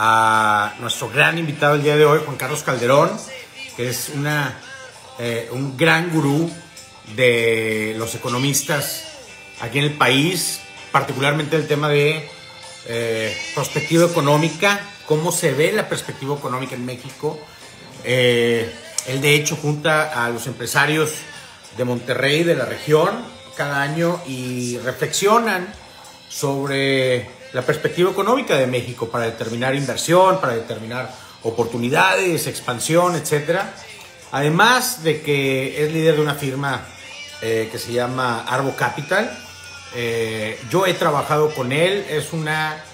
A nuestro gran invitado el día de hoy, Juan Carlos Calderón, que es una eh, un gran gurú de los economistas aquí en el país, particularmente el tema de eh, perspectiva económica, cómo se ve la perspectiva económica en México. Eh, él de hecho junta a los empresarios de Monterrey, de la región, cada año y reflexionan sobre la perspectiva económica de México para determinar inversión, para determinar oportunidades, expansión, etcétera. Además de que es líder de una firma eh, que se llama Arbo Capital, eh, yo he trabajado con él, es una,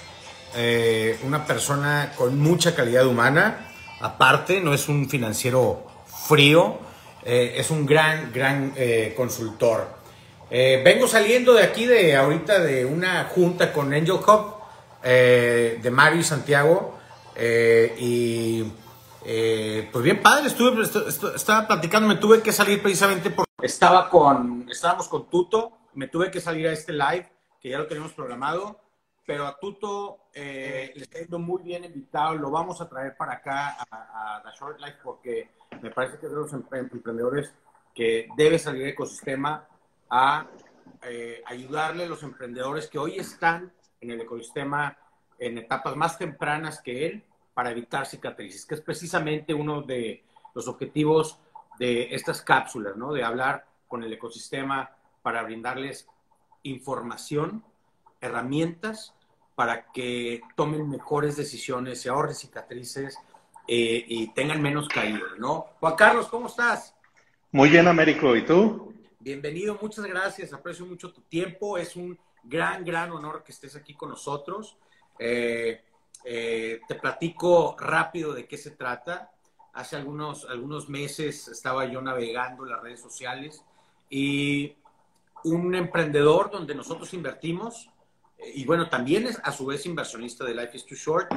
eh, una persona con mucha calidad humana, aparte, no es un financiero frío, es un gran, gran consultor. Vengo saliendo de aquí, de ahorita, de una junta con Angel Hub, de Mario y Santiago, y eh, pues bien padre, estuve, estaba platicando, me tuve que salir precisamente porque estaba con, estábamos con Tuto, me tuve que salir a este live, que ya lo tenemos programado, pero a Tuto eh, le está yendo muy bien invitado, lo vamos a traer para acá a, la Short Life porque me parece que es de los emprendedores que debe salir del ecosistema a eh, ayudarle a los emprendedores que hoy están en el ecosistema en etapas más tempranas que él para evitar cicatrices, que es precisamente uno de los objetivos de estas cápsulas, ¿no? De hablar con el ecosistema para brindarles información, herramientas para que tomen mejores decisiones, se ahorren cicatrices eh, y tengan menos caídas, ¿no? Juan Carlos, ¿cómo estás? Muy bien, Américo. ¿Y tú? Bienvenido, muchas gracias. Aprecio mucho tu tiempo. Es un gran, gran honor que estés aquí con nosotros. Eh, eh, te platico rápido de qué se trata. Hace algunos, algunos meses estaba yo navegando las redes sociales y un emprendedor donde nosotros invertimos, eh, y bueno, también es a su vez inversionista de Life is Too Short,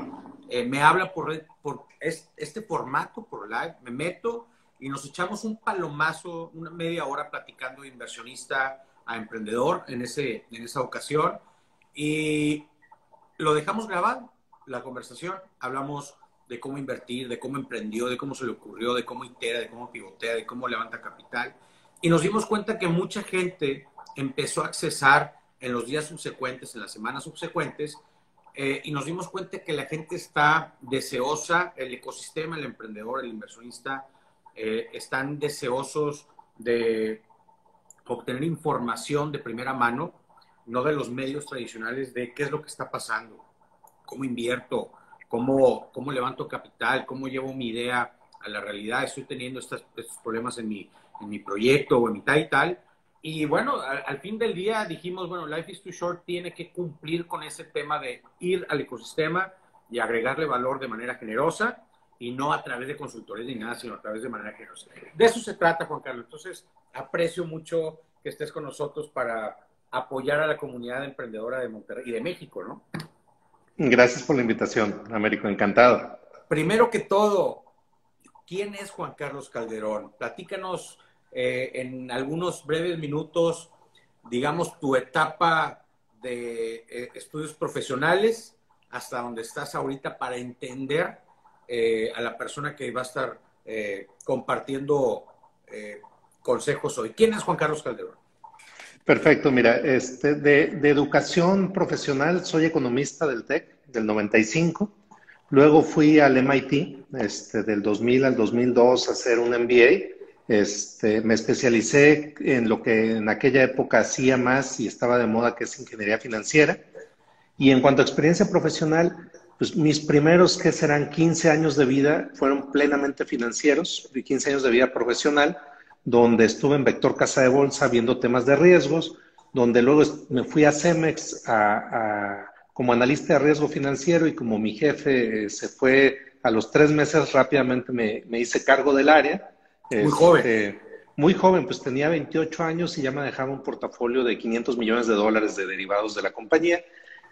me habla por, por este formato, por live, me meto y nos echamos un palomazo, una media hora platicando de inversionista a emprendedor en, ese, en esa ocasión y lo dejamos grabado la conversación, hablamos de cómo invertir, de cómo emprendió, de cómo se le ocurrió, de cómo itera, de cómo pivotea, de cómo levanta capital. Y nos dimos cuenta que mucha gente empezó a accesar en los días subsecuentes, en las semanas subsecuentes, eh, y nos dimos cuenta que la gente está deseosa, el ecosistema, el emprendedor, el inversionista, eh, están deseosos de obtener información de primera mano, no de los medios tradicionales, de qué es lo que está pasando cómo invierto, cómo, cómo levanto capital, cómo llevo mi idea a la realidad. Estoy teniendo estos, problemas en mi, en mi proyecto o en mi tal y tal. Y bueno, al, fin del día dijimos, bueno, Life is Too Short tiene que cumplir con ese tema de ir al ecosistema y agregarle valor de manera generosa y no a través de consultores ni nada, sino a través de manera generosa. De eso se trata, Juan Carlos. Entonces, aprecio mucho que estés con nosotros para apoyar a la comunidad emprendedora de Monterrey y de México, ¿no? Gracias por la invitación, Américo, encantado. Primero que todo, ¿quién es Juan Carlos Calderón? Platícanos eh, en algunos breves minutos, digamos, tu etapa de eh, estudios profesionales hasta donde estás ahorita para entender eh, a la persona que va a estar compartiendo consejos hoy. ¿Quién es Juan Carlos Calderón? Perfecto, mira, este, de, educación profesional soy economista del TEC del 95. Luego fui al MIT este, del 2000 al 2002 a hacer un MBA. Este, me especialicé en lo que en aquella época hacía más y estaba de moda, que es ingeniería financiera. Y en cuanto a experiencia profesional, pues mis primeros, que serán 15 años de vida, fueron plenamente financieros, 15 años de vida profesional donde estuve en Vector Casa de Bolsa viendo temas de riesgos, donde luego me fui a Cemex como analista de riesgo financiero y como mi jefe eh, se fue a los tres meses, rápidamente me, hice cargo del área. Muy joven. Este, muy joven, pues tenía 28 años y ya me dejaba un portafolio de 500 millones de dólares de derivados de la compañía.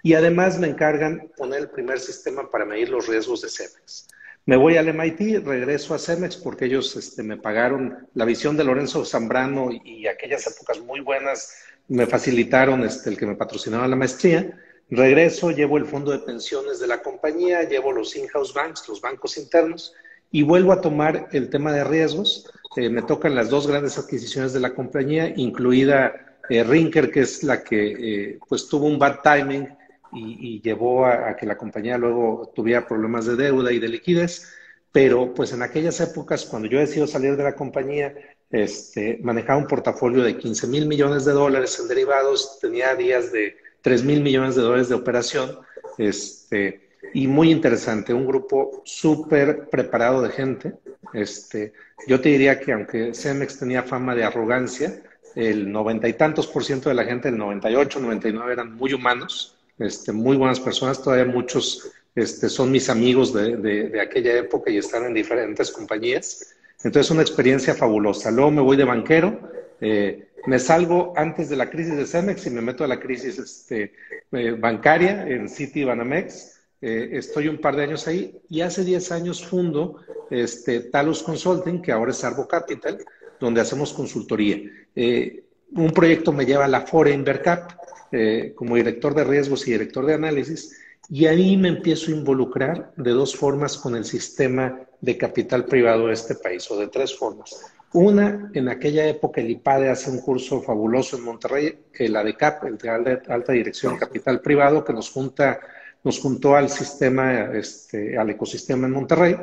Y además me encargan poner el primer sistema para medir los riesgos de Cemex. Me voy al MIT, regreso a Cemex porque ellos este, me pagaron la visión de Lorenzo Zambrano y, aquellas épocas muy buenas me facilitaron este, el que me patrocinaba la maestría. Regreso, llevo el fondo de pensiones de la compañía, llevo los in-house banks, los bancos internos, y vuelvo a tomar el tema de riesgos eh, me tocan las dos grandes adquisiciones de la compañía, incluida eh, Rinker, que es la que eh, pues tuvo un bad timing y, llevó a, que la compañía luego tuviera problemas de deuda y de liquidez. Pero pues en aquellas épocas, cuando yo decido salir de la compañía, este, manejaba un portafolio de 15 mil millones de dólares en derivados, tenía días de 3 mil millones de dólares de operación. Este, y muy interesante, un grupo súper preparado de gente. Este, yo te diría que aunque Cemex tenía fama de arrogancia, el noventa y tantos por ciento de la gente, el 98, 99 eran muy humanos, este, muy buenas personas, todavía muchos este, son mis amigos de, de, aquella época y están en diferentes compañías. Entonces, una experiencia fabulosa. Luego me voy de banquero, eh, me salgo antes de la crisis de Cemex y me meto a la crisis este, eh, bancaria en City Banamex eh, estoy un par de años ahí y hace 10 años fundo este, Talos Consulting, que ahora es Arbo Capital, donde hacemos consultoría. Eh, un proyecto me lleva a la Fore Invercap eh, como director de riesgos y director de análisis y ahí me empiezo a involucrar de dos formas con el sistema de capital privado de este país, o de tres formas. Una, en aquella época el IPADE hace un curso fabuloso en Monterrey, el ADECAP, el de Alta Dirección Capital Privado, que nos junta nos juntó al sistema, este, al ecosistema en Monterrey.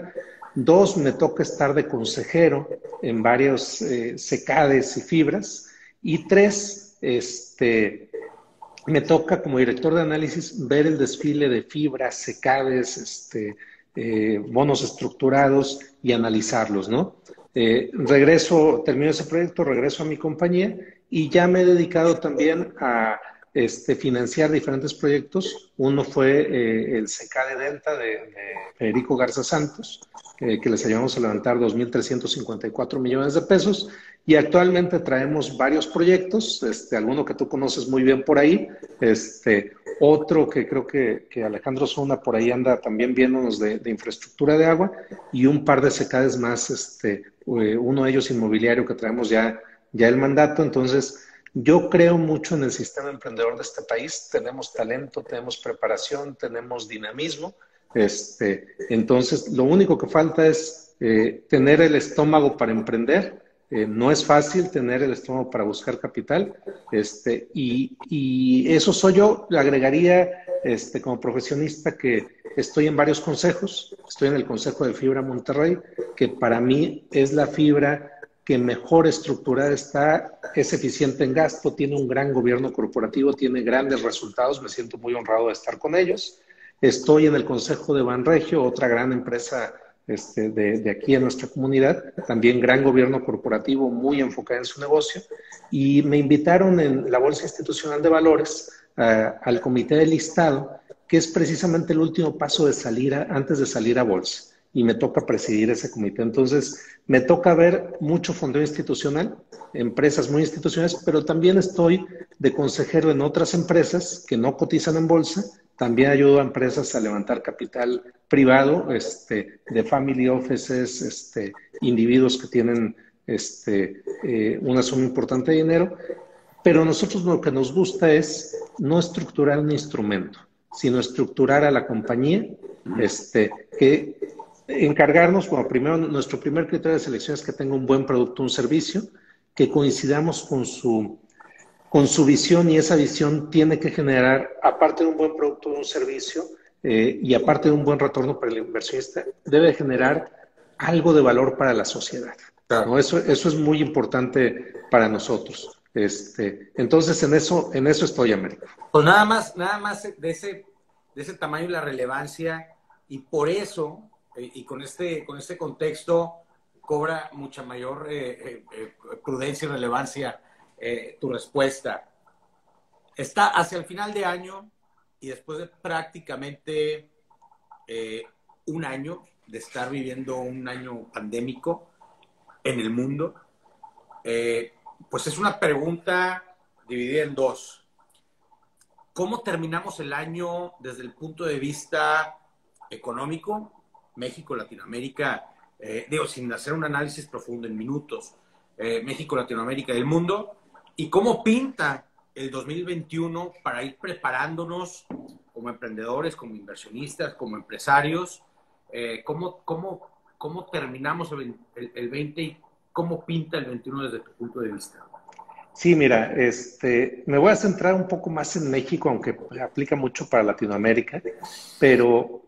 Dos, me toca estar de consejero en varios eh, secades y fibras. Y tres, este, me toca como director de análisis ver el desfile de fibras, secades, este, eh, bonos estructurados y analizarlos, ¿no? Eh, regreso, termino ese proyecto, regreso a mi compañía y ya me he dedicado también a este, financiar diferentes proyectos. Uno fue eh, el CK de Delta de, Federico Garza Santos, eh, que les ayudamos a levantar 2.354 millones de pesos. Y actualmente traemos varios proyectos, este, alguno que tú conoces muy bien por ahí, este, otro que creo que, Alejandro Zona por ahí anda también viéndonos de, de, infraestructura de agua, y un par de secades más, este, eh, uno de ellos inmobiliario que traemos ya, ya el mandato. Entonces, yo creo mucho en el sistema emprendedor de este país. Tenemos talento, tenemos preparación, tenemos dinamismo. Este, entonces, lo único que falta es eh, tener el estómago para emprender. Eh, no es fácil tener el estómago para buscar capital. Este, y, y, eso soy yo. Le agregaría este, como profesionista que estoy en varios consejos. Estoy en el Consejo de Fibra Monterrey, que para mí es la fibra que mejor estructurada está, es eficiente en gasto, tiene un gran gobierno corporativo, tiene grandes resultados, me siento muy honrado de estar con ellos. Estoy en el Consejo de Banregio, otra gran empresa este, de, aquí en nuestra comunidad, también gran gobierno corporativo muy enfocado en su negocio, y me invitaron en la Bolsa Institucional de Valores al Comité de Listado, que es precisamente el último paso de salir antes de salir a bolsa y me toca presidir ese comité. Entonces, me toca ver mucho fondo institucional, empresas muy institucionales, pero también estoy de consejero en otras empresas que no cotizan en bolsa. También ayudo a empresas a levantar capital privado, este, de family offices, este, individuos que tienen este, eh, una suma importante de dinero. Pero nosotros lo que nos gusta es no estructurar un instrumento, sino estructurar a la compañía este, que encargarnos, bueno, primero, nuestro primer criterio de selección es que tenga un buen producto, un servicio, que coincidamos con su, con su visión y esa visión tiene que generar, aparte de un buen producto, un servicio eh, y aparte de un buen retorno para el inversionista, debe generar algo de valor para la sociedad. Eso, eso es muy importante para nosotros. Este, entonces, en eso, en eso estoy, América. Pues nada más, nada más de ese, de ese tamaño y la relevancia, y por eso y con este, con este contexto cobra mucha mayor eh, eh, eh, prudencia y relevancia tu respuesta. Está hacia el final de año y después de prácticamente eh, un año de estar viviendo un año pandémico en el mundo, eh, pues es una pregunta dividida en dos. ¿Cómo terminamos el año desde el punto de vista económico? México, Latinoamérica, eh, digo, sin hacer un análisis profundo en minutos, México, Latinoamérica y el mundo, y cómo pinta el 2021 para ir preparándonos como emprendedores, como inversionistas, como empresarios? Eh, ¿cómo, cómo, cómo, terminamos el, el, 20 y cómo pinta el 21 desde tu punto de vista? Sí, mira, este, me voy a centrar un poco más en México, aunque aplica mucho para Latinoamérica, pero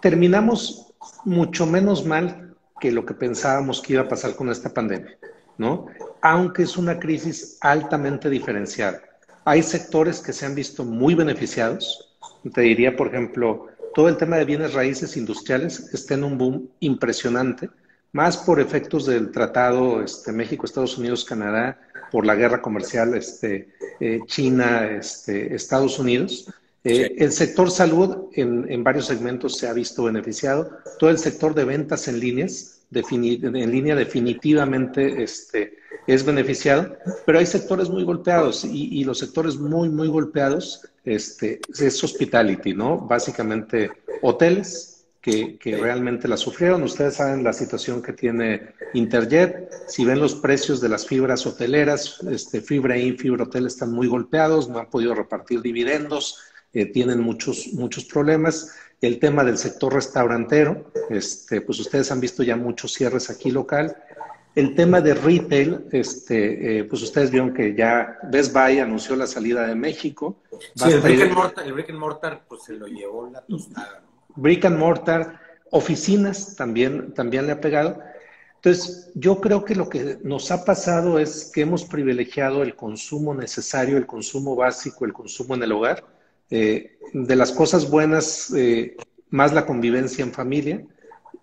terminamos mucho menos mal que lo que pensábamos que iba a pasar con esta pandemia, ¿no? Aunque es una crisis altamente diferenciada. Hay sectores que se han visto muy beneficiados. Te diría, por ejemplo, todo el tema de bienes raíces industriales está en un boom impresionante, más por efectos del tratado este, México, Estados Unidos, Canadá, por la guerra comercial este, eh, China, este, Estados Unidos. Eh, el sector salud en, en, varios segmentos se ha visto beneficiado. Todo el sector de ventas en líneas, en línea definitivamente este, es beneficiado, pero hay sectores muy golpeados y, los sectores muy, muy golpeados este, es hospitality, ¿no? Básicamente hoteles que, que, realmente la sufrieron. Ustedes saben la situación que tiene Interjet. Si ven los precios de las fibras hoteleras, este, fibra in, fibra hotel están muy golpeados, no han podido repartir dividendos, eh, tienen muchos, muchos problemas. El tema del sector restaurantero, este, pues ustedes han visto ya muchos cierres aquí local el tema de retail, este, eh, pues ustedes vieron que ya Best Buy anunció la salida de México. Sí, el brick, and mortar, el brick, and mortar, pues se lo llevó la tostada. Brick and mortar, oficinas también, también le ha pegado. Entonces, yo creo que lo que nos ha pasado es que hemos privilegiado el consumo necesario, el consumo básico, el consumo en el hogar. Eh, de las cosas buenas, eh, más la convivencia en familia.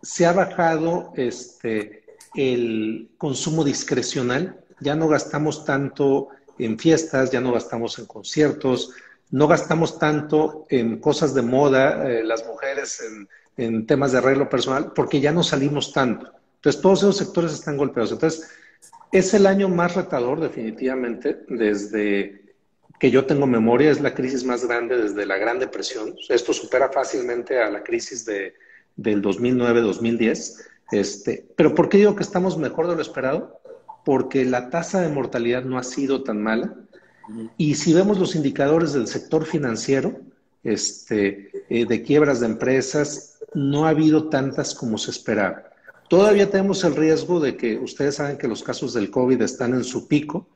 Se ha bajado este, el consumo discrecional, ya no gastamos tanto en fiestas, ya no gastamos en conciertos, no gastamos tanto en cosas de moda, eh, las mujeres en, en, temas de arreglo personal, porque ya no salimos tanto. Entonces, todos esos sectores están golpeados. Entonces, es el año más retador, definitivamente, desde que yo tengo memoria, es la crisis más grande desde la Gran Depresión. Esto supera fácilmente a la crisis de, del 2009-2010. Este, pero ¿por qué digo que estamos mejor de lo esperado? Porque la tasa de mortalidad no ha sido tan mala. Y si vemos los indicadores del sector financiero, este, eh, de quiebras de empresas, no ha habido tantas como se esperaba. Todavía tenemos el riesgo de que ustedes saben que los casos del COVID están en su pico,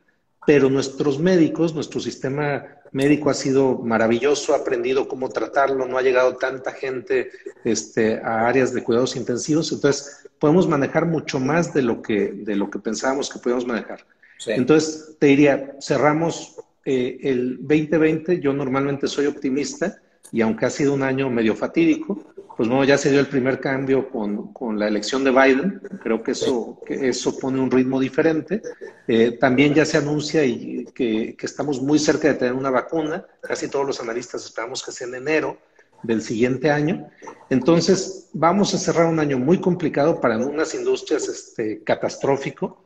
pero nuestros médicos, nuestro sistema médico ha sido maravilloso, ha aprendido cómo tratarlo, no ha llegado tanta gente este, a áreas de cuidados intensivos, entonces podemos manejar mucho más de lo que, de lo que pensábamos que podíamos manejar. Entonces, te diría, cerramos eh, el 2020, yo normalmente soy optimista y aunque ha sido un año medio fatídico, pues bueno, ya se dio el primer cambio con, con la elección de Biden. Creo que eso, que eso pone un ritmo diferente. Eh, también ya se anuncia y que, que, estamos muy cerca de tener una vacuna. Casi todos los analistas esperamos que sea en enero del siguiente año. Entonces, vamos a cerrar un año muy complicado para unas industrias este, catastrófico,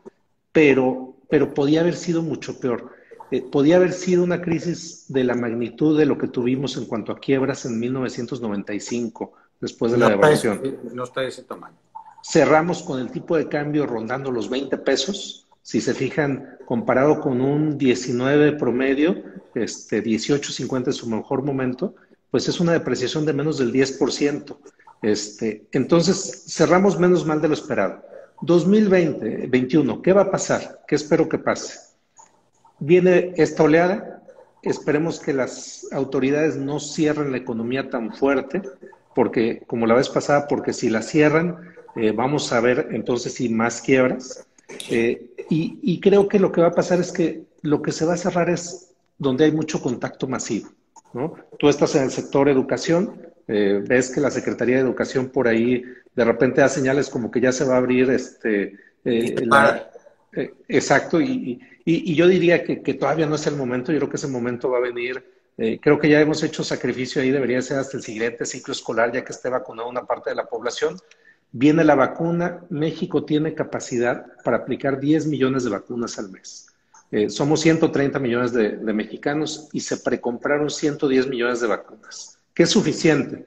pero, pero podía haber sido mucho peor. Eh, podía haber sido una crisis de la magnitud de lo que tuvimos en cuanto a quiebras en 1995 después de la devaluación. no está de ese tamaño. Cerramos con el tipo de cambio rondando los 20 pesos. Si se fijan, comparado con un 19 promedio, este 18.50 es su mejor momento, pues es una depreciación de menos del 10%. Este, entonces, cerramos menos mal de lo esperado. 2020, 21, ¿qué va a pasar? ¿Qué espero que pase? Viene esta oleada, esperemos que las autoridades no cierren la economía tan fuerte, porque como la vez pasada, porque si la cierran, eh, vamos a ver entonces si más quiebras. Eh, y, creo que lo que va a pasar es que lo que se va a cerrar es donde hay mucho contacto masivo. ¿no? Tú estás en el sector educación, eh, ves que la Secretaría de Educación por ahí de repente da señales como que ya se va a abrir este, Eh, exacto, y, yo diría que, todavía no es el momento, yo creo que ese momento va a venir. Eh, creo que ya hemos hecho sacrificio ahí, debería ser hasta el siguiente ciclo escolar, ya que esté vacunada una parte de la población. Viene la vacuna, México tiene capacidad para aplicar 10 millones de vacunas al mes. Eh, somos 130 millones de, mexicanos y se precompraron 110 millones de vacunas, que es suficiente.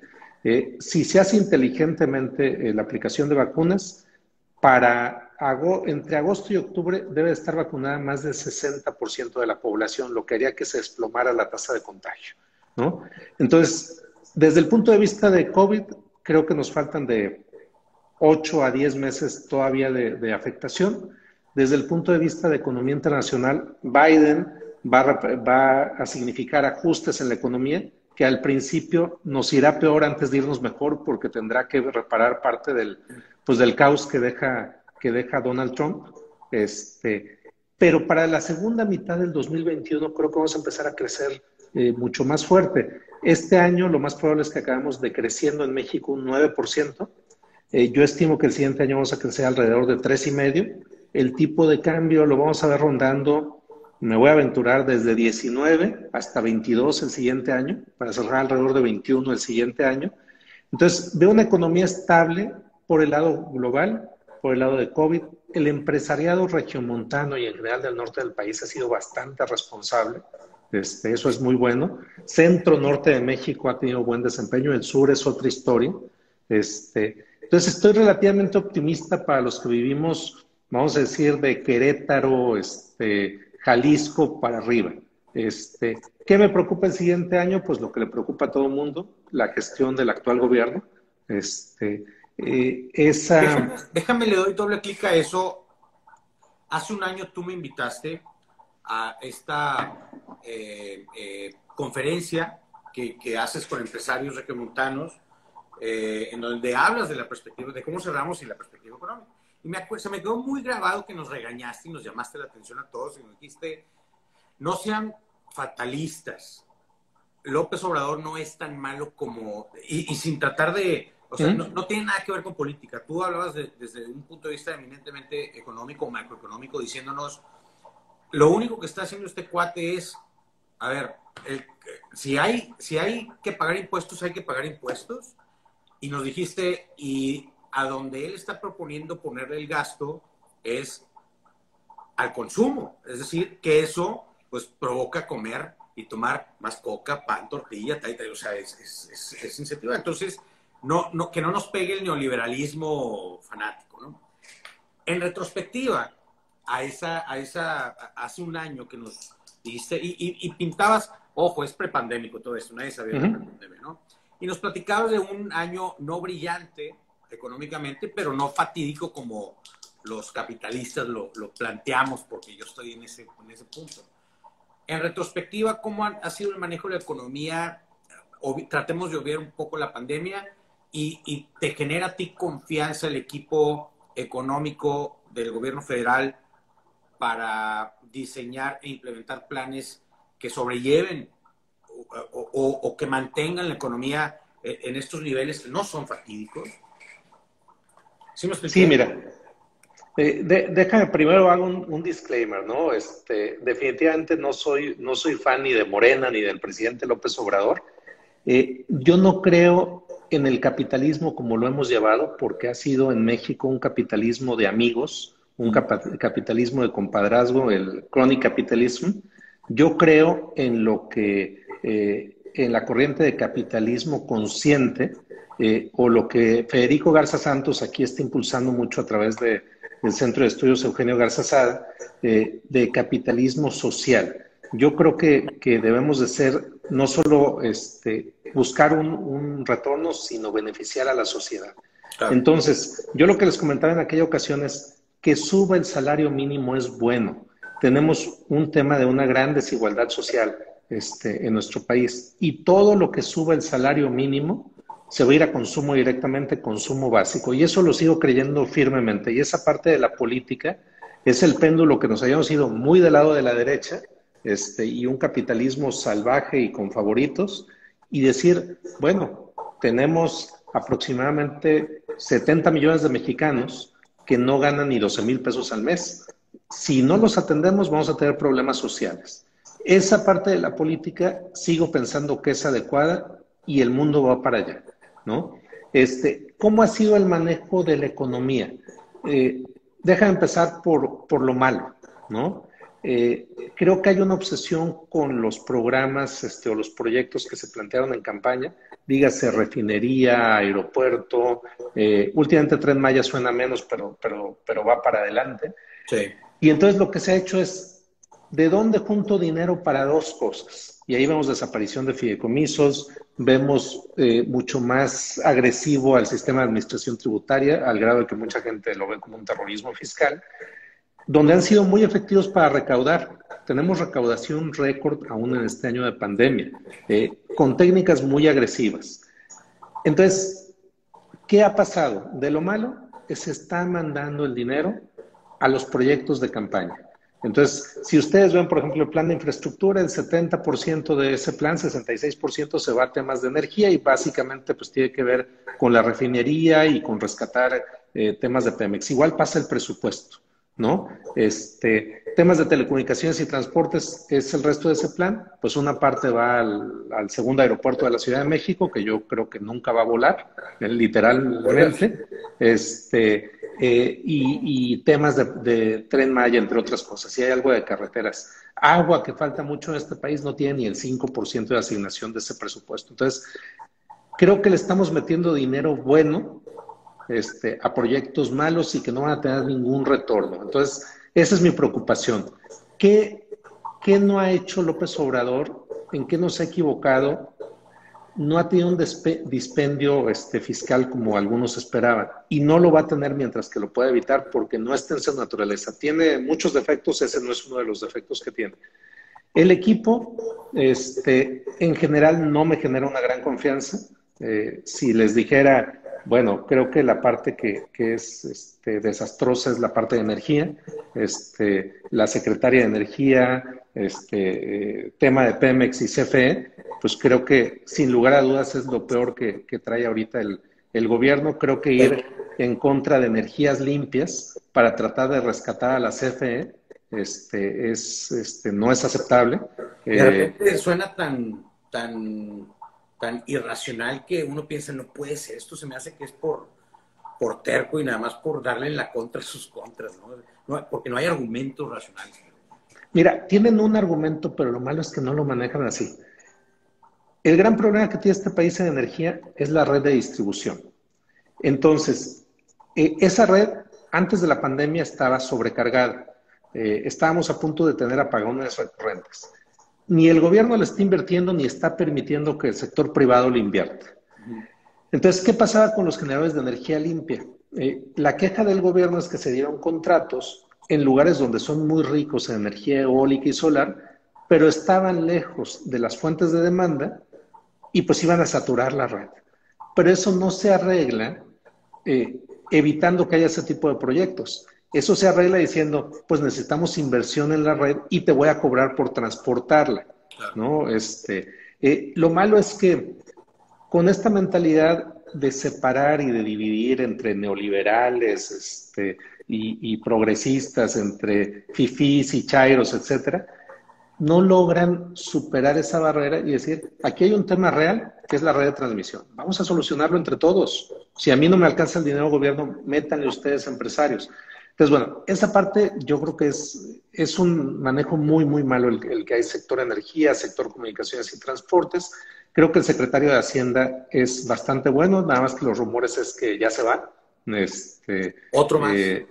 si se hace inteligentemente la aplicación de vacunas, para entre agosto y octubre debe estar vacunada más del 60% de la población, lo que haría que se desplomara la tasa de contagio. ¿no? Entonces, desde el punto de vista de COVID, creo que nos faltan de 8 a 10 meses todavía de, afectación. Desde el punto de vista de economía internacional, Biden va va a significar ajustes en la economía que al principio nos irá peor antes de irnos mejor porque tendrá que reparar parte del, pues del caos que deja, que deja Donald Trump. Este, pero para la segunda mitad del 2021 creo que vamos a empezar a crecer eh, mucho más fuerte. Este año lo más probable es que acabemos decreciendo en México un 9%. Eh, yo estimo que el siguiente año vamos a crecer alrededor de 3,5%. El tipo de cambio lo vamos a ver rondando, me voy a aventurar desde 19 hasta 22 el siguiente año, para cerrar alrededor de 21 el siguiente año. Entonces, veo una economía estable, por el lado global, por el lado de COVID. El empresariado regiomontano y en general del norte del país ha sido bastante responsable. Este, eso es muy bueno. Centro norte de México ha tenido buen desempeño, el sur es otra historia. Este, entonces estoy relativamente optimista para los que vivimos, vamos a decir, de Querétaro, este, Jalisco para arriba. Este, ¿Qué me preocupa el siguiente año? Pues lo que le preocupa a todo el mundo, la gestión del actual gobierno. Este, eh, esa... Déjame, le doy doble clic a eso. Hace un año tú me invitaste a esta eh, eh, conferencia que, haces con empresarios regiomontanos, en donde hablas de la perspectiva, de cómo cerramos y la perspectiva económica. Y me se me quedó muy grabado que nos regañaste y nos llamaste la atención a todos y nos dijiste, no sean fatalistas. López Obrador no es tan malo como, y sin tratar de, o sea, no, tiene nada que ver con política. Tú hablabas desde un punto de vista eminentemente económico, macroeconómico, diciéndonos, lo único que está haciendo este cuate es, a ver, si, hay, si hay que pagar impuestos, hay que pagar impuestos. Y nos dijiste, y a donde él está proponiendo ponerle el gasto es al consumo. Es decir, que eso pues provoca comer y tomar más coca, pan, tortilla, tal, tal. O sea, es, es, es incentiva. Entonces, no, no, que no nos pegue el neoliberalismo fanático, ¿no? En retrospectiva, a esa, a esa, hace un año que nos diste, y, pintabas, ojo, es prepandémico todo esto, nadie sabía de prepandemia, ¿no? Y nos platicabas de un año no brillante económicamente, pero no fatídico como los capitalistas lo, lo planteamos, porque yo estoy en ese, en ese punto. En retrospectiva, ¿cómo ha, ha sido el manejo de la economía? tratemos de obviar un poco la pandemia y, te genera a ti confianza el equipo económico del gobierno federal para diseñar e implementar planes que sobrelleven o, que mantengan la economía en estos niveles que no son fatídicos? ¿Sí, mira, eh, déjame primero hago un, disclaimer, ¿no? Este, definitivamente no soy, no soy fan ni de Morena ni del presidente López Obrador. Eh, yo no creo en el capitalismo como lo hemos llevado, porque ha sido en México un capitalismo de amigos, un capitalismo de compadrazgo, el chronic capitalism. Yo creo en lo que, eh, en la corriente de capitalismo consciente, eh, o lo que Federico Garza Santos aquí está impulsando mucho a través de, del Centro de Estudios Eugenio Garza Sada, eh, de capitalismo social. Yo creo que, que debemos de ser no solo este, buscar un, retorno, sino beneficiar a la sociedad. Entonces, yo lo que les comentaba en aquella ocasión es que suba el salario mínimo es bueno. Tenemos un tema de una gran desigualdad social este, en nuestro país y todo lo que suba el salario mínimo se va a ir a consumo directamente, consumo básico. Y eso lo sigo creyendo firmemente. Y esa parte de la política es el péndulo que nos hayamos ido muy del lado de la derecha este, y un capitalismo salvaje y con favoritos y decir, bueno, tenemos aproximadamente 70 millones de mexicanos que no ganan ni 12 mil pesos al mes. si no los atendemos vamos a tener problemas sociales. Esa parte de la política sigo pensando que es adecuada y el mundo va para allá, ¿no? Este, ¿Cómo ha sido el manejo de la economía? Eh, deja de empezar por, por lo malo, ¿no? Eh, creo que hay una obsesión con los programas este, o los proyectos que se plantearon en campaña, dígase refinería, aeropuerto, eh, últimamente Tren Maya suena menos, pero, pero, pero va para adelante. Sí. Y entonces lo que se ha hecho es, ¿de dónde junto dinero para dos cosas? Y ahí vemos desaparición de fideicomisos, vemos eh, mucho más agresivo al sistema de administración tributaria, al grado de que mucha gente lo ve como un terrorismo fiscal, donde han sido muy efectivos para recaudar. Tenemos recaudación récord aún en este año de pandemia, eh, con técnicas muy agresivas. Entonces, ¿qué ha pasado? De lo malo, se está mandando el dinero a los proyectos de campaña. Entonces, si ustedes ven, por ejemplo, el plan de infraestructura, el 70% de ese plan, 66% se va a temas de energía y básicamente pues tiene que ver con la refinería y con rescatar eh, temas de Pemex. Igual pasa el presupuesto, ¿no? Este, temas de telecomunicaciones y transportes es el resto de ese plan. Pues una parte va al, segundo aeropuerto de la Ciudad de México, que yo creo que nunca va a volar, literalmente. Este, eh, y, temas de, tren Maya, entre otras cosas. Si hay algo de carreteras. Agua que falta mucho en este país no tiene ni el 5% de asignación de ese presupuesto. Entonces, creo que le estamos metiendo dinero bueno este, a proyectos malos y que no van a tener ningún retorno. Entonces, esa es mi preocupación. ¿Qué, qué no ha hecho López Obrador? ¿En qué nos ha equivocado? no ha tenido un dispendio este, fiscal como algunos esperaban y no lo va a tener mientras que lo pueda evitar porque no está en su naturaleza. Tiene muchos defectos, ese no es uno de los defectos que tiene. El equipo, este, en general, no me genera una gran confianza. Eh, si les dijera, bueno, creo que la parte que, es este, desastrosa es la parte de energía. Este, la secretaria de Energía, este, eh, tema de Pemex y CFE, pues creo que sin lugar a dudas es lo peor que, trae ahorita el, gobierno. Creo que ir en contra de energías limpias para tratar de rescatar a la CFE este, es, este, no es aceptable. De repente eh, suena tan, tan, tan irracional que uno piensa, no puede ser, esto se me hace que es por, por terco y nada más por darle en la contra sus contras, ¿no? porque no hay argumentos racionales. Mira, tienen un argumento, pero lo malo es que no lo manejan así. El gran problema que tiene este país en energía es la red de distribución. Entonces, eh, esa red antes de la pandemia estaba sobrecargada. Eh, estábamos a punto de tener apagones recurrentes. Ni el gobierno le está invirtiendo ni está permitiendo que el sector privado le invierta. Entonces, ¿qué pasaba con los generadores de energía limpia? Eh, la queja del gobierno es que se dieron contratos en lugares donde son muy ricos en energía eólica y solar, pero estaban lejos de las fuentes de demanda y pues iban a saturar la red. Pero eso no se arregla eh, evitando que haya ese tipo de proyectos. Eso se arregla diciendo, pues necesitamos inversión en la red y te voy a cobrar por transportarla, ¿no? Este, eh, lo malo es que con esta mentalidad de separar y de dividir entre neoliberales este, y, y progresistas, entre fifís y chairos, etcétera, no logran superar esa barrera y decir, aquí hay un tema real, que es la red de transmisión. Vamos a solucionarlo entre todos. Si a mí no me alcanza el dinero gobierno, métanle ustedes empresarios. Entonces, bueno, esa parte yo creo que es, es un manejo muy, muy malo el, que hay sector energía, sector comunicaciones y transportes. Creo que el secretario de Hacienda es bastante bueno, nada más que los rumores es que ya se va. Este, otro más. Eh,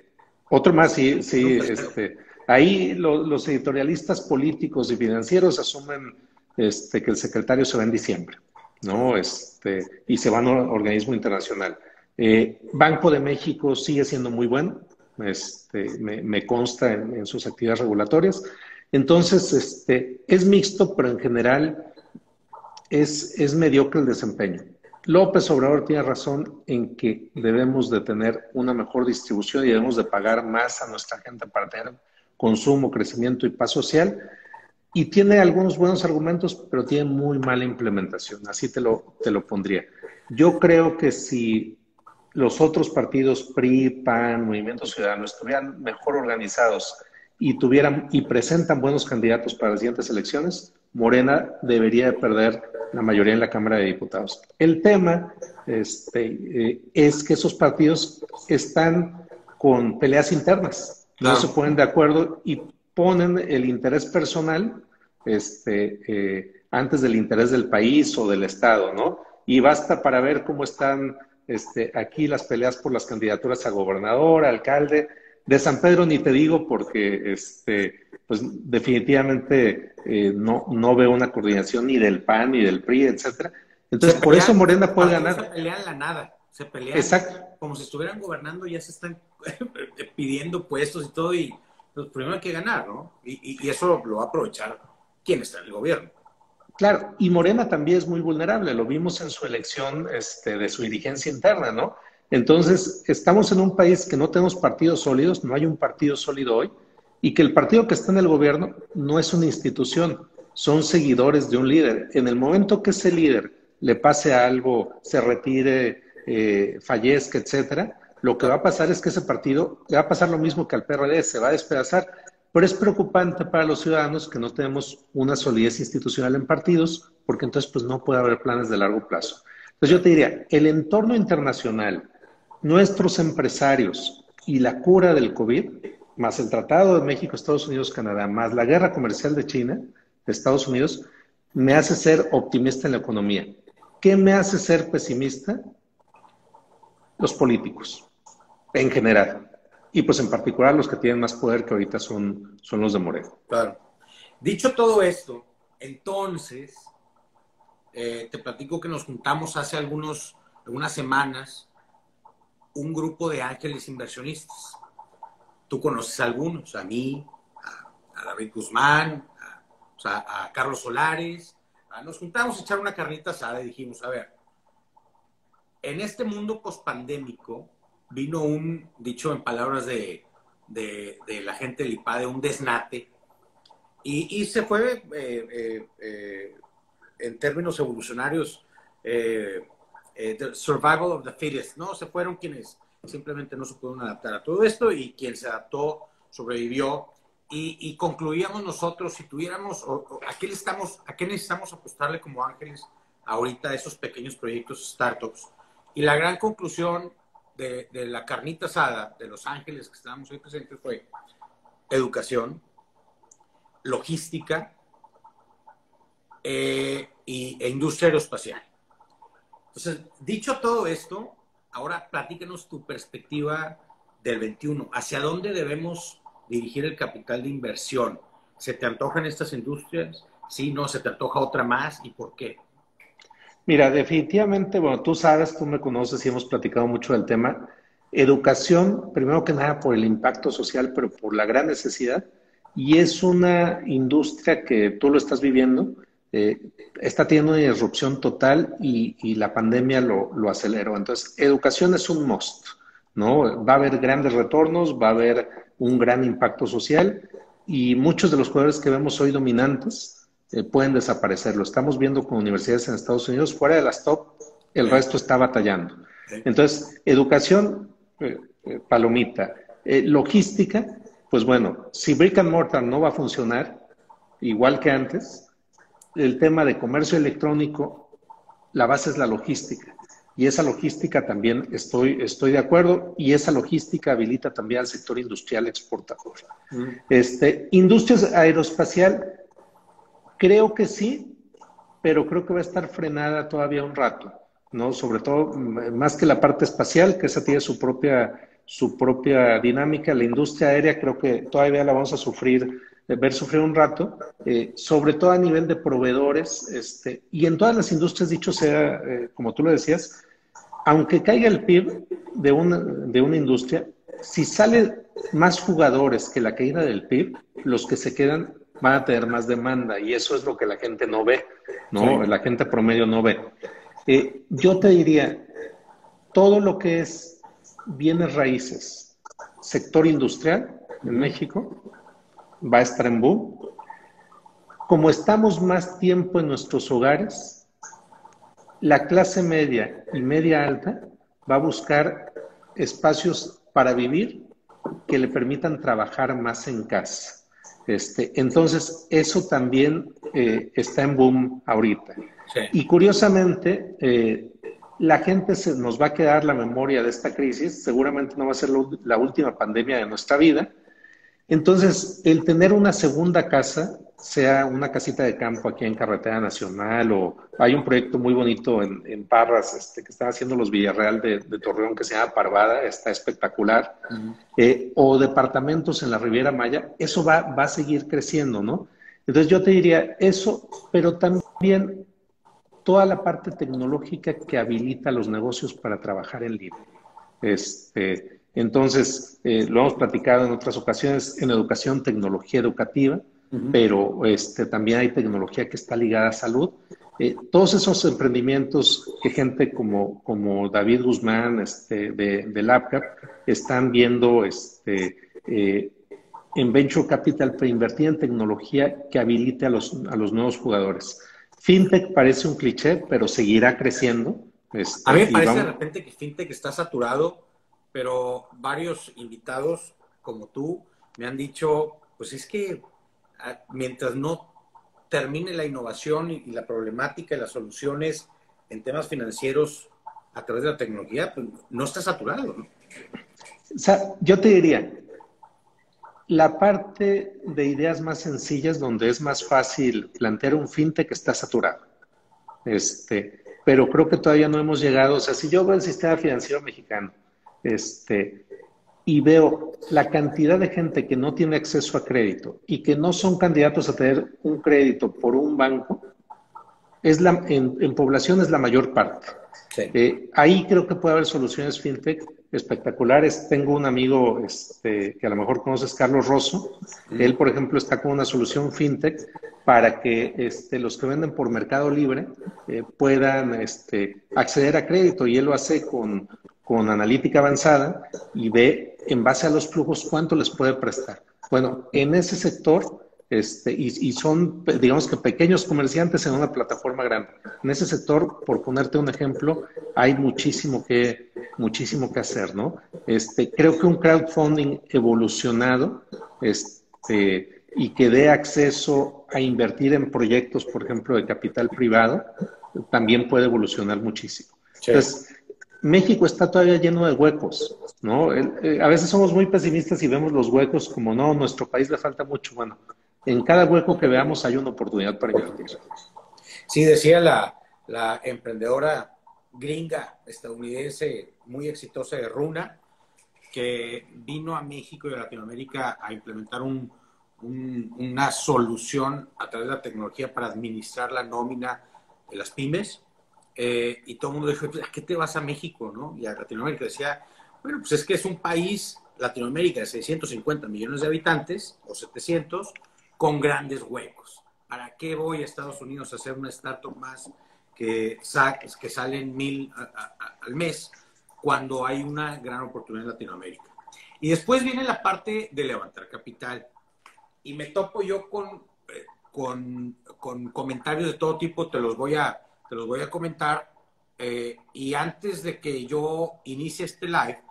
otro más, sí, sí. Este, Ahí los editorialistas políticos y financieros asumen este, que el secretario se va en diciembre, ¿no? Este, y se va a un organismo internacional. Eh, Banco de México sigue siendo muy bueno, este, me, consta en, sus actividades regulatorias. Entonces, este, es mixto, pero en general es, mediocre el desempeño. López Obrador tiene razón en que debemos de tener una mejor distribución y debemos de pagar más a nuestra gente para tener consumo, crecimiento y paz social. Y tiene algunos buenos argumentos, pero tiene muy mala implementación. Así te lo, te lo pondría. Yo creo que si los otros partidos, PRI, PAN, Movimiento Ciudadano, estuvieran mejor organizados y tuvieran y presentan buenos candidatos para las siguientes elecciones, Morena debería perder la mayoría en la Cámara de Diputados. El tema este, eh, es que esos partidos están con peleas internas, no se ponen de acuerdo y ponen el interés personal este, eh, antes del interés del país o del Estado, ¿no? Y basta para ver cómo están este, aquí las peleas por las candidaturas a gobernador, alcalde. De San Pedro ni te digo porque este, pues definitivamente eh, no, no veo una coordinación ni del PAN ni del PRI, etcétera. Entonces, por eso Morena puede ganar. Se pelean la nada, se pelean Exacto. como si estuvieran gobernando, ya se están pidiendo puestos y todo, y pues, primero hay que ganar, ¿no? Y, y, eso lo va a aprovechar quien está en el gobierno. Claro, y Morena también es muy vulnerable, lo vimos en su elección este, de su dirigencia interna, ¿no? Entonces, estamos en un país que no tenemos partidos sólidos, no hay un partido sólido hoy, y que el partido que está en el gobierno no es una institución, son seguidores de un líder. En el momento que ese líder le pase algo, se retire, eh, fallezca, etcétera, lo que va a pasar es que ese partido va a pasar lo mismo que al PRD, se va a despedazar. Pero es preocupante para los ciudadanos que no tenemos una solidez institucional en partidos, porque entonces pues no puede haber planes de largo plazo. Entonces yo te diría, el entorno internacional, nuestros empresarios y la cura del COVID, más el Tratado de México, Estados Unidos, Canadá, más la guerra comercial de China, de Estados Unidos, me hace ser optimista en la economía. ¿Qué me hace ser pesimista? Los políticos, en general y pues en particular los que tienen más poder que ahorita son, son los de Moreno. Claro. Dicho todo esto, entonces, eh, te platico que nos juntamos hace algunos, algunas semanas un grupo de ángeles inversionistas. Tú conoces a algunos, a mí, a, David Guzmán, a, a Carlos Solares. nos juntamos a echar una carnita asada y dijimos, a ver, en este mundo pospandémico, vino un, dicho en palabras de, la gente del IPADE, un desnate, y, se fue, eh, eh, eh, en términos evolucionarios, the survival of the fittest, ¿no? Se fueron quienes simplemente no se pudieron adaptar a todo esto y quien se adaptó sobrevivió. Y, concluíamos nosotros, si tuviéramos, ¿a, qué estamos, ¿a qué necesitamos apostarle como ángeles ahorita a esos pequeños proyectos, startups? Y la gran conclusión de, la carnita asada de Los Ángeles que estábamos hoy presentes fue educación, logística eh, y, e industria aeroespacial. Entonces, dicho todo esto, ahora platícanos tu perspectiva del 21. ¿Hacia dónde debemos dirigir el capital de inversión? ¿Se te antojan estas industrias? ¿Sí, no? ¿Se te antoja otra más? ¿Y por qué? Mira, definitivamente, bueno, tú sabes, tú me conoces y hemos platicado mucho del tema. Educación, primero que nada por el impacto social, pero por la gran necesidad. Y es una industria que tú lo estás viviendo, eh, está teniendo una disrupción total y, la pandemia lo, aceleró. Entonces, educación es un must, ¿no? Va a haber grandes retornos, va a haber un gran impacto social y muchos de los jugadores que vemos hoy dominantes eh, pueden desaparecer. Lo estamos viendo con universidades en Estados Unidos, fuera de las top, el resto está batallando. Entonces, educación, eh, eh, palomita. logística, pues bueno, si brick and mortar no va a funcionar, igual que antes, el tema de comercio electrónico, la base es la logística. Y esa logística también estoy, estoy de acuerdo, y esa logística habilita también al sector industrial exportador. Mm. Este, industrias aeroespacial, Creo que sí, pero creo que va a estar frenada todavía un rato, ¿no? Sobre todo, más que la parte espacial, que esa tiene su propia, su propia dinámica, la industria aérea creo que todavía la vamos a sufrir, eh, ver sufrir un rato, eh, sobre todo a nivel de proveedores, este, y en todas las industrias, dicho sea, eh, como tú lo decías, aunque caiga el PIB de una, de una industria, si sale más jugadores que la caída del PIB, los que se quedan van a tener más demanda y eso es lo que la gente no ve, ¿no? La gente promedio no ve. Eh, yo te diría, todo lo que es bienes raíces, sector industrial en México, va a estar en boom. Como estamos más tiempo en nuestros hogares, la clase media y media alta va a buscar espacios para vivir que le permitan trabajar más en casa. Este, entonces, eso también eh, está en boom ahorita. Y curiosamente, eh, la gente se nos va a quedar la memoria de esta crisis, seguramente no va a ser la última pandemia de nuestra vida. Entonces, el tener una segunda casa sea una casita de campo aquí en Carretera Nacional o hay un proyecto muy bonito en, Parras este, que están haciendo los Villarreal de, Torreón que se llama Parvada, está espectacular, eh, o departamentos en la Riviera Maya, eso va, va a seguir creciendo, ¿no? Entonces yo te diría eso, pero también toda la parte tecnológica que habilita los negocios para trabajar en línea. Este, entonces, eh, lo hemos platicado en otras ocasiones en educación, tecnología educativa, pero este, también hay tecnología que está ligada a salud. Eh, todos esos emprendimientos que gente como, como David Guzmán este, de, de LabCap están viendo este, eh, en Venture Capital para invertir en tecnología que habilite a los, a los nuevos jugadores. FinTech parece un cliché, pero seguirá creciendo. Este, a mí me parece de repente que FinTech está saturado, pero varios invitados como tú me han dicho, pues es que mientras no termine la innovación y, la problemática y las soluciones en temas financieros a través de la tecnología, pues no está saturado. ¿no? O sea, yo te diría, la parte de ideas más sencillas donde es más fácil plantear un fintech está saturado. Este, pero creo que todavía no hemos llegado, o sea, si yo veo el sistema financiero mexicano, este, y veo la cantidad de gente que no tiene acceso a crédito y que no son candidatos a tener un crédito por un banco, es la, en, población es la mayor parte. Eh, ahí creo que puede haber soluciones fintech espectaculares. Tengo un amigo este, que a lo mejor conoces, Carlos Rosso. Él, por ejemplo, está con una solución fintech para que este, los que venden por Mercado Libre eh, puedan este, acceder a crédito y él lo hace con, con analítica avanzada y ve en base a los flujos cuánto les puede prestar. Bueno, en ese sector, este, y, y, son, digamos que pequeños comerciantes en una plataforma grande. En ese sector, por ponerte un ejemplo, hay muchísimo que, muchísimo que hacer, ¿no? Este, creo que un crowdfunding evolucionado, este, y que dé acceso a invertir en proyectos, por ejemplo, de capital privado, también puede evolucionar muchísimo. Entonces, México está todavía lleno de huecos, ¿no? Eh, a veces somos muy pesimistas y vemos los huecos como, no, nuestro país le falta mucho. Bueno, en cada hueco que veamos hay una oportunidad para invertir. Sí, decía la, emprendedora gringa estadounidense muy exitosa de Runa, que vino a México y a Latinoamérica a implementar un, una solución a través de la tecnología para administrar la nómina de las pymes eh, y todo el mundo dijo, ¿a qué te vas a México? ¿no? Y a Latinoamérica decía, bueno, pues es que es un país, Latinoamérica, de 650 millones de habitantes, o 700, con grandes huecos. ¿Para qué voy a Estados Unidos a hacer una startup más que, que salen mil al mes cuando hay una gran oportunidad en Latinoamérica? Y después viene la parte de levantar capital. Y me topo yo con, eh, con, con comentarios de todo tipo, te los voy a te los voy a comentar. Eh, y antes de que yo inicie este live,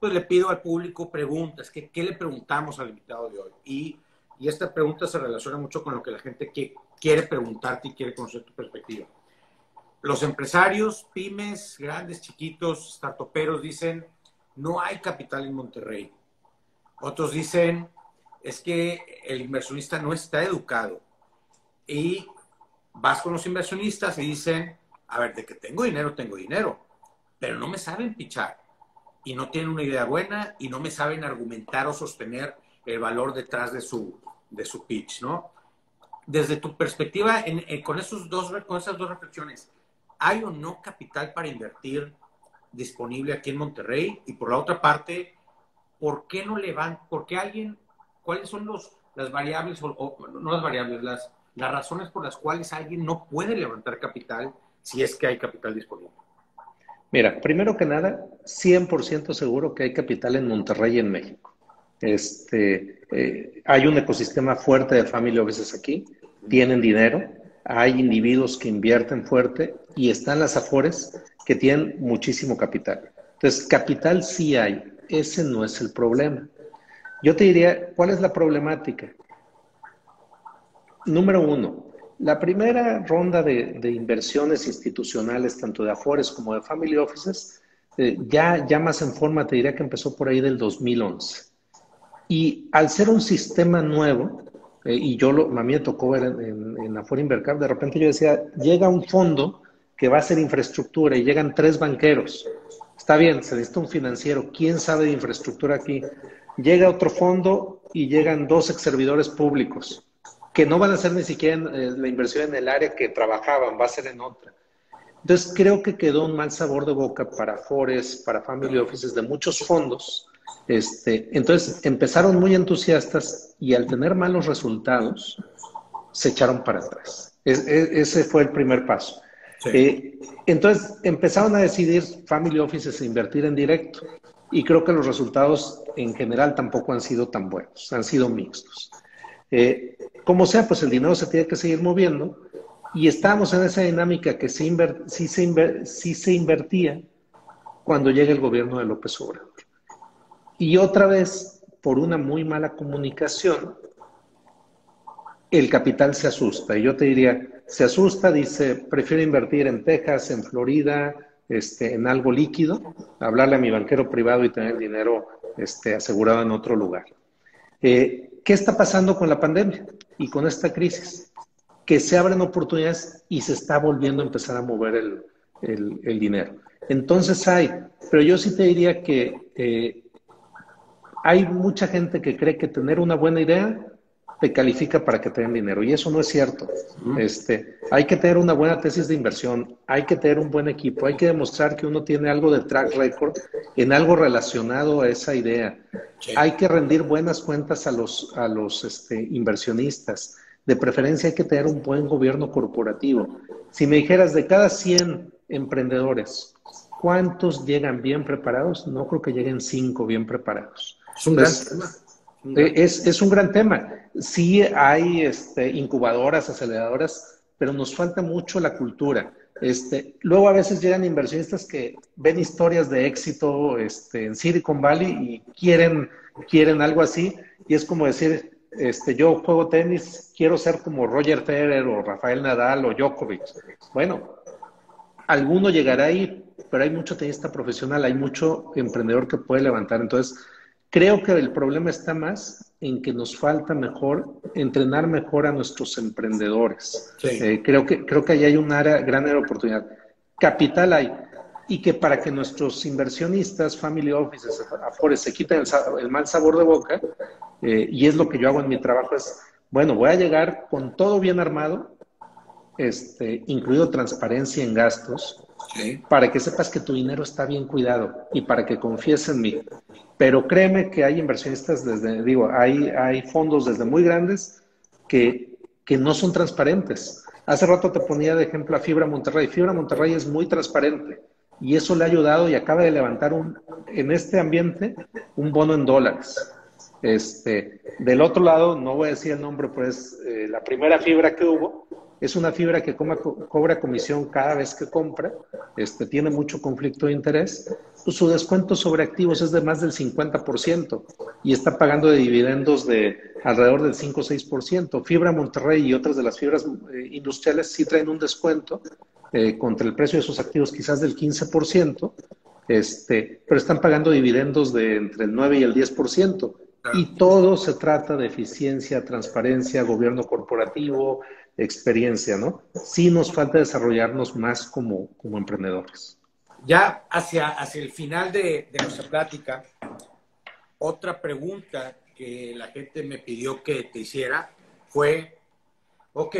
pues le pido al público preguntas. ¿Qué, qué le preguntamos al invitado de hoy? Y, y, esta pregunta se relaciona mucho con lo que la gente que, quiere preguntarte y quiere conocer tu perspectiva. Los empresarios, pymes, grandes, chiquitos, startuperos dicen, no hay capital en Monterrey. Otros dicen, es que el inversionista no está educado. Y vas con los inversionistas y dicen, a ver, de que tengo dinero, tengo dinero, pero no me saben pichar y no tienen una idea buena y no me saben argumentar o sostener el valor detrás de su, de su pitch, ¿no? Desde tu perspectiva, con, esos dos, con esas dos reflexiones, ¿hay o no capital para invertir disponible aquí en Monterrey? Y por la otra parte, ¿por qué no le van, por qué alguien, cuáles son los, las variables, o no las variables, las, las razones por las cuales alguien no puede levantar capital si es que hay capital disponible. Mira, primero que nada, 100% seguro que hay capital en Monterrey y en México. Este, eh, hay un ecosistema fuerte de familia veces aquí, tienen dinero, hay individuos que invierten fuerte y están las afores que tienen muchísimo capital. Entonces, capital sí hay, ese no es el problema. Yo te diría, ¿cuál es la problemática? Número uno, la primera ronda de, inversiones institucionales, tanto de Afores como de Family Offices, eh, ya, ya más en forma, te diría que empezó por ahí del 2011. Y al ser un sistema nuevo, eh, y yo lo, a mí me tocó ver en, en, Afore Invercar, de repente yo decía, llega un fondo que va a ser infraestructura y llegan tres banqueros. Está bien, se necesita un financiero. ¿Quién sabe de infraestructura aquí? Llega otro fondo y llegan dos ex servidores públicos que no van a hacer ni siquiera eh, la inversión en el área que trabajaban, va a ser en otra. Entonces creo que quedó un mal sabor de boca para Fores, para Family Offices de muchos fondos. Este, entonces empezaron muy entusiastas y al tener malos resultados se echaron para atrás. ese fue el primer paso. Eh, entonces empezaron a decidir Family Offices invertir en directo y creo que los resultados en general tampoco han sido tan buenos, han sido mixtos. Eh, como sea, pues el dinero se tiene que seguir moviendo y estamos en esa dinámica que sí, se, invertía cuando llega el gobierno de López Obrador. Y otra vez, por una muy mala comunicación, el capital se asusta. Y yo te diría, se asusta, dice, prefiero invertir en Texas, en Florida, este, en algo líquido, hablarle a mi banquero privado y tener dinero este, asegurado en otro lugar. Eh, ¿Qué está pasando con la pandemia? y con esta crisis, que se abren oportunidades y se está volviendo a empezar a mover el, dinero. Entonces hay, pero yo sí te diría que eh, hay mucha gente que cree que tener una buena idea te califica para que te den dinero y eso no es cierto. Este, hay que tener una buena tesis de inversión, hay que tener un buen equipo, hay que demostrar que uno tiene algo de track record en algo relacionado a esa idea. Hay que rendir buenas cuentas a los, a los este, inversionistas. De preferencia hay que tener un buen gobierno corporativo. Si me dijeras de cada 100 emprendedores, ¿cuántos llegan bien preparados? No creo que lleguen 5 bien preparados. Es un gran tema. Es, es, un gran tema. Sí hay este, incubadoras, aceleradoras, pero nos falta mucho la cultura. Este, luego a veces llegan inversionistas que ven historias de éxito este, en Silicon Valley y quieren, quieren algo así. Y es como decir, este, yo juego tenis, quiero ser como Roger Federer o Rafael Nadal o Djokovic. Bueno, alguno llegará ahí, pero hay mucho tenista profesional, hay mucho emprendedor que puede levantar. Entonces, Creo que el problema está más en que nos falta mejor entrenar mejor a nuestros emprendedores. Eh, creo que creo que ahí hay una gran oportunidad. Capital hay y que para que nuestros inversionistas, family offices, afores se quiten el, mal sabor de boca, eh, y es lo que yo hago en mi trabajo, es, bueno, voy a llegar con todo bien armado, este, incluido transparencia en gastos, para que sepas que tu dinero está bien cuidado y para que confíes en mí. Pero créeme que hay inversionistas desde, digo, hay, hay fondos desde muy grandes que, que no son transparentes. Hace rato te ponía de ejemplo a Fibra Monterrey. Fibra Monterrey es muy transparente y eso le ha ayudado y acaba de levantar un, en este ambiente un bono en dólares. Este, del otro lado, no voy a decir el nombre, pues la primera fibra que hubo, es una fibra que cobra comisión cada vez que compra, este, tiene mucho conflicto de interés, pues su descuento sobre activos es de más del 50% y está pagando de dividendos de alrededor del 5 o 6%. Fibra Monterrey y otras de las fibras eh, industriales sí traen un descuento eh, contra el precio de sus activos quizás del 15%, este, pero están pagando dividendos de entre el 9 y el 10%. Y todo se trata de eficiencia, transparencia, gobierno corporativo, experiencia, ¿no? Sí nos falta desarrollarnos más como, como emprendedores. Ya hacia, hacia el final de, nuestra plática, otra pregunta que la gente me pidió que te hiciera fue, ok,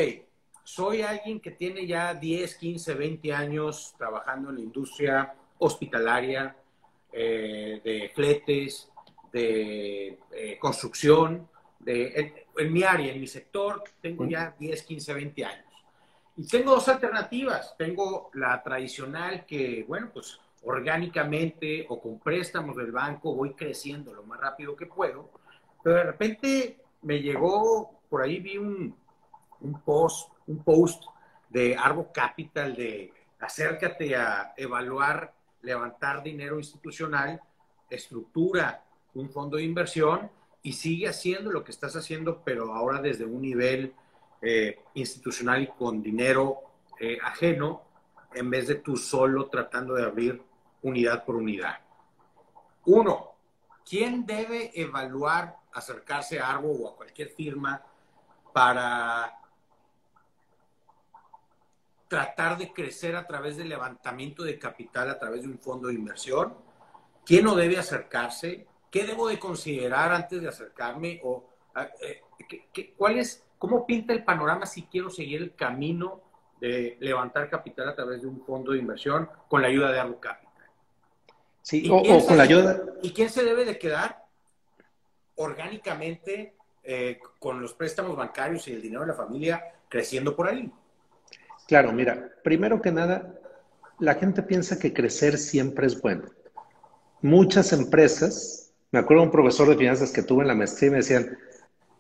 soy alguien que tiene ya 10, 15, 20 años trabajando en la industria hospitalaria, eh, de fletes, de eh, construcción, de, en, mi área, en mi sector, tengo ya 10, 15, 20 años. Y tengo dos alternativas. Tengo la tradicional que, bueno, pues orgánicamente o con préstamos del banco voy creciendo lo más rápido que puedo, pero de repente me llegó, por ahí vi un, un post, un post de Arbo Capital de acércate a evaluar, levantar dinero institucional, estructura un fondo de inversión y sigue haciendo lo que estás haciendo, pero ahora desde un nivel eh, institucional y con dinero eh, ajeno, en vez de tú solo tratando de abrir unidad por unidad. Uno, ¿quién debe evaluar acercarse a Arbo o a cualquier firma para tratar de crecer a través del levantamiento de capital a través de un fondo de inversión? ¿Quién no debe acercarse? ¿Qué debo de considerar antes de acercarme? ¿O, eh, ¿Cuál es, cómo pinta el panorama si quiero seguir el camino de levantar capital a través de un fondo de inversión con la ayuda de Arbo Capital? Sí, o, con la ayuda. ¿Y quién se debe de quedar orgánicamente eh, con los préstamos bancarios y el dinero de la familia creciendo por ahí? Claro, mira, primero que nada, la gente piensa que crecer siempre es bueno. Muchas empresas, me acuerdo un profesor de finanzas que tuve en la maestría y me decían,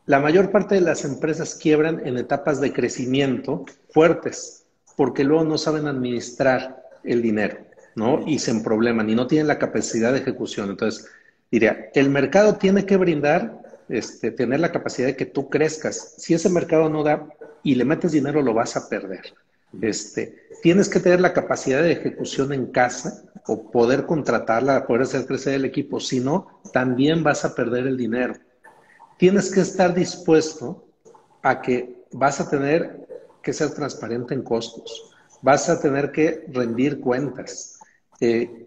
la mayor parte de las empresas quiebran en etapas de crecimiento fuertes, porque luego no saben administrar el dinero, ¿no? Y se probleman y no tienen la capacidad de ejecución. Entonces, diría, el mercado tiene que brindar, este, tener la capacidad de que tú crezcas. Si ese mercado no da y le metes dinero, lo vas a perder. Este, tienes que tener la capacidad de ejecución en casa o poder contratarla, poder hacer crecer el equipo. Si no, también vas a perder el dinero. Tienes que estar dispuesto a que vas a tener que ser transparente en costos. Vas a tener que rendir cuentas. Eh,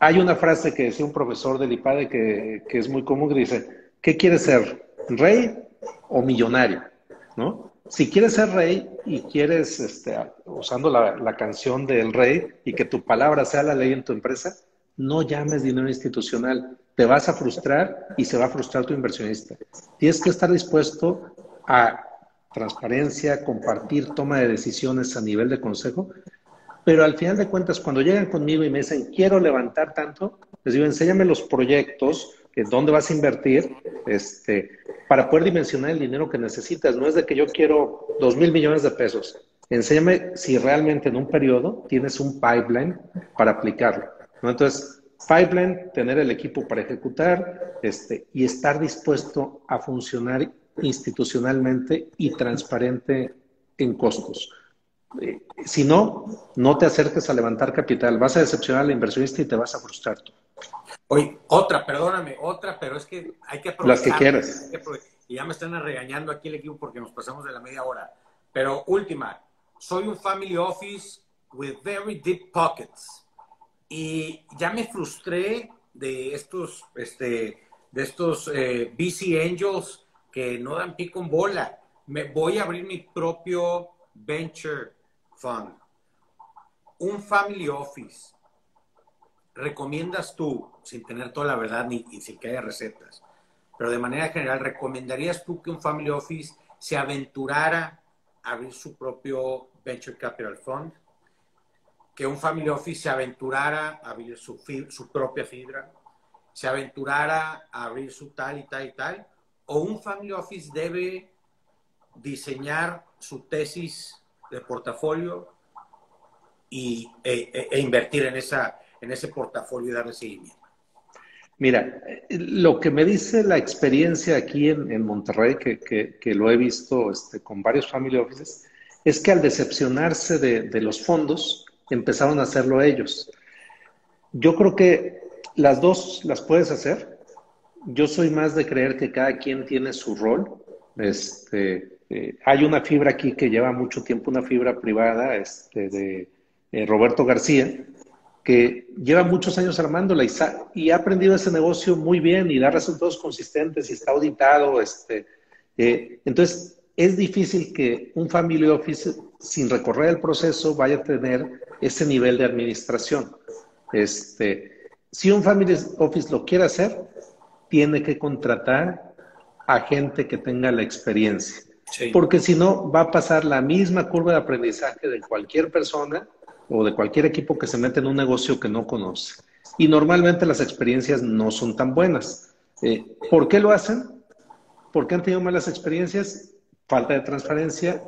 hay una frase que decía un profesor del IPADE que, que es muy común que dice, ¿qué quieres ser? ¿Rey o millonario? ¿No? Si quieres ser rey y quieres, este, usando la, canción del rey y que tu palabra sea la ley en tu empresa, no llames dinero institucional. Te vas a frustrar y se va a frustrar tu inversionista. Tienes que estar dispuesto a transparencia, compartir, toma de decisiones a nivel de consejo. Pero al final de cuentas, cuando llegan conmigo y me dicen, quiero levantar tanto, les digo, enséñame los proyectos, dónde vas a invertir, este, para poder dimensionar el dinero que necesitas. No es de que yo quiero dos mil millones de pesos. Enséñame si realmente en un periodo tienes un pipeline para aplicarlo. Entonces, pipeline, tener el equipo para ejecutar este, y estar dispuesto a funcionar institucionalmente y transparente en costos. Eh, si no, no te acerques a levantar capital, vas a decepcionar al inversionista y te vas a frustrar tú. Oye, otra, perdóname, otra, pero es que hay que aprovechar. Las que quieras. Y ya me están regañando aquí el equipo porque nos pasamos de la media hora. Pero última, soy un family office with very deep pockets. Y ya me frustré de estos, este, de estos eh, VC Angels que no dan pico en bola. Me voy a abrir mi propio venture fund. Un family office recomiendas tú, sin tener toda la verdad ni, sin que haya recetas, pero de manera general, ¿recomendarías tú que un family office se aventurara a abrir su propio venture capital fund? ¿Que un family office se aventurara a abrir su, su propia fibra? ¿Se aventurara a abrir su tal y tal y tal? ¿O un family office debe diseñar su tesis de portafolio y, e, e, e invertir en esa, en ese portafolio y darle seguimiento? Mira, lo que me dice la experiencia aquí en, Monterrey, que, lo he visto este, con varios family offices, es que al decepcionarse de, los fondos, empezaron a hacerlo ellos. Yo creo que las dos las puedes hacer. Yo soy más de creer que cada quien tiene su rol. Este, eh, hay una fibra aquí que lleva mucho tiempo, una fibra privada este, de eh, Roberto García, que lleva muchos años armándola y, ha aprendido ese negocio muy bien y da resultados consistentes y está auditado. Este, eh, entonces, es difícil que un family office, sin recorrer el proceso, vaya a tener ese nivel de administración. Este, si un family office lo quiere hacer, tiene que contratar a gente que tenga la experiencia. Porque si no, va a pasar la misma curva de aprendizaje de cualquier persona o de cualquier equipo que se mete en un negocio que no conoce. Y normalmente las experiencias no son tan buenas. Eh, ¿Por qué lo hacen? ¿Por qué han tenido malas experiencias? Falta de transparencia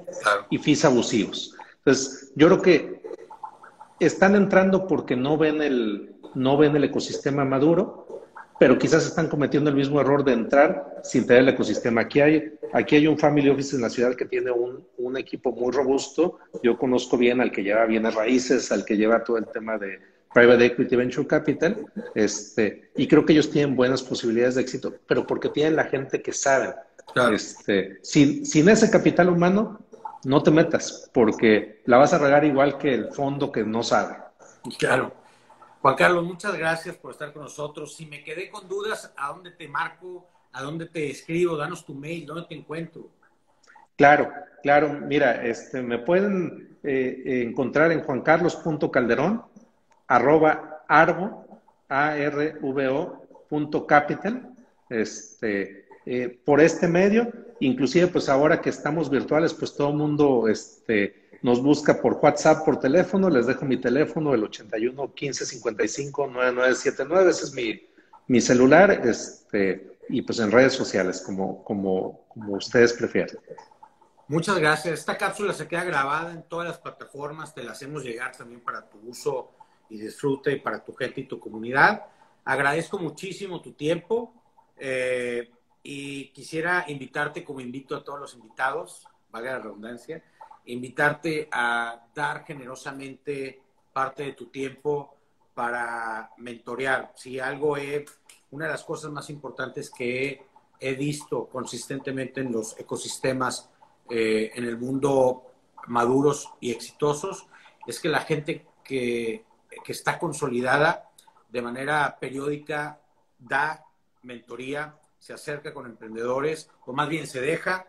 y fees abusivos. Entonces, yo creo que están entrando porque no ven el, no ven el ecosistema maduro pero quizás están cometiendo el mismo error de entrar sin tener el ecosistema. Aquí hay, aquí hay un family office en la ciudad que tiene un, un equipo muy robusto. Yo conozco bien al que lleva bienes raíces, al que lleva todo el tema de private equity, venture capital, este, y creo que ellos tienen buenas posibilidades de éxito, pero porque tienen la gente que sabe. Este, sin, sin ese capital humano, no te metas, porque la vas a regar igual que el fondo que no sabe. Claro. Juan Carlos, muchas gracias por estar con nosotros. Si me quedé con dudas, ¿a dónde te marco? ¿A dónde te escribo? Danos tu mail, ¿dónde te encuentro? Claro, claro. Mira, este, me pueden eh, encontrar en juancarlos.calderón, arroba arbo, a r v o, punto capital, este, eh, por este medio. Inclusive, pues ahora que estamos virtuales, pues todo el mundo, este, nos busca por WhatsApp, por teléfono, les dejo mi teléfono, el 81 15 55 9979, ese es mi, mi celular, este, y pues en redes sociales, como, como, como ustedes prefieren. Muchas gracias. Esta cápsula se queda grabada en todas las plataformas, te la hacemos llegar también para tu uso y disfrute y para tu gente y tu comunidad. Agradezco muchísimo tu tiempo eh, y quisiera invitarte, como invito a todos los invitados, valga la redundancia, invitarte a dar generosamente parte de tu tiempo para mentorear. Si algo es, una de las cosas más importantes que he, visto consistentemente en los ecosistemas eh, en el mundo maduros y exitosos, es que la gente que, que está consolidada de manera periódica da mentoría, se acerca con emprendedores, o más bien se deja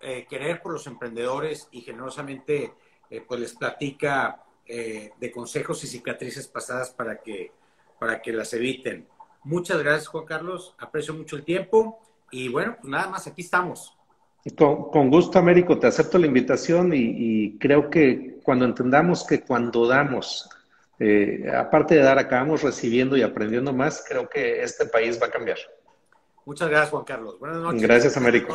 eh, querer por los emprendedores y generosamente eh, pues les platica eh, de consejos y cicatrices pasadas para que, para que las eviten. Muchas gracias, Juan Carlos. Aprecio mucho el tiempo y bueno, pues nada más, aquí estamos. Con, gusto, Américo, te acepto la invitación y, creo que cuando entendamos que cuando damos, aparte de dar, acabamos recibiendo y aprendiendo más, creo que este país va a cambiar. Muchas gracias, Juan Carlos. Buenas noches. Gracias, Américo.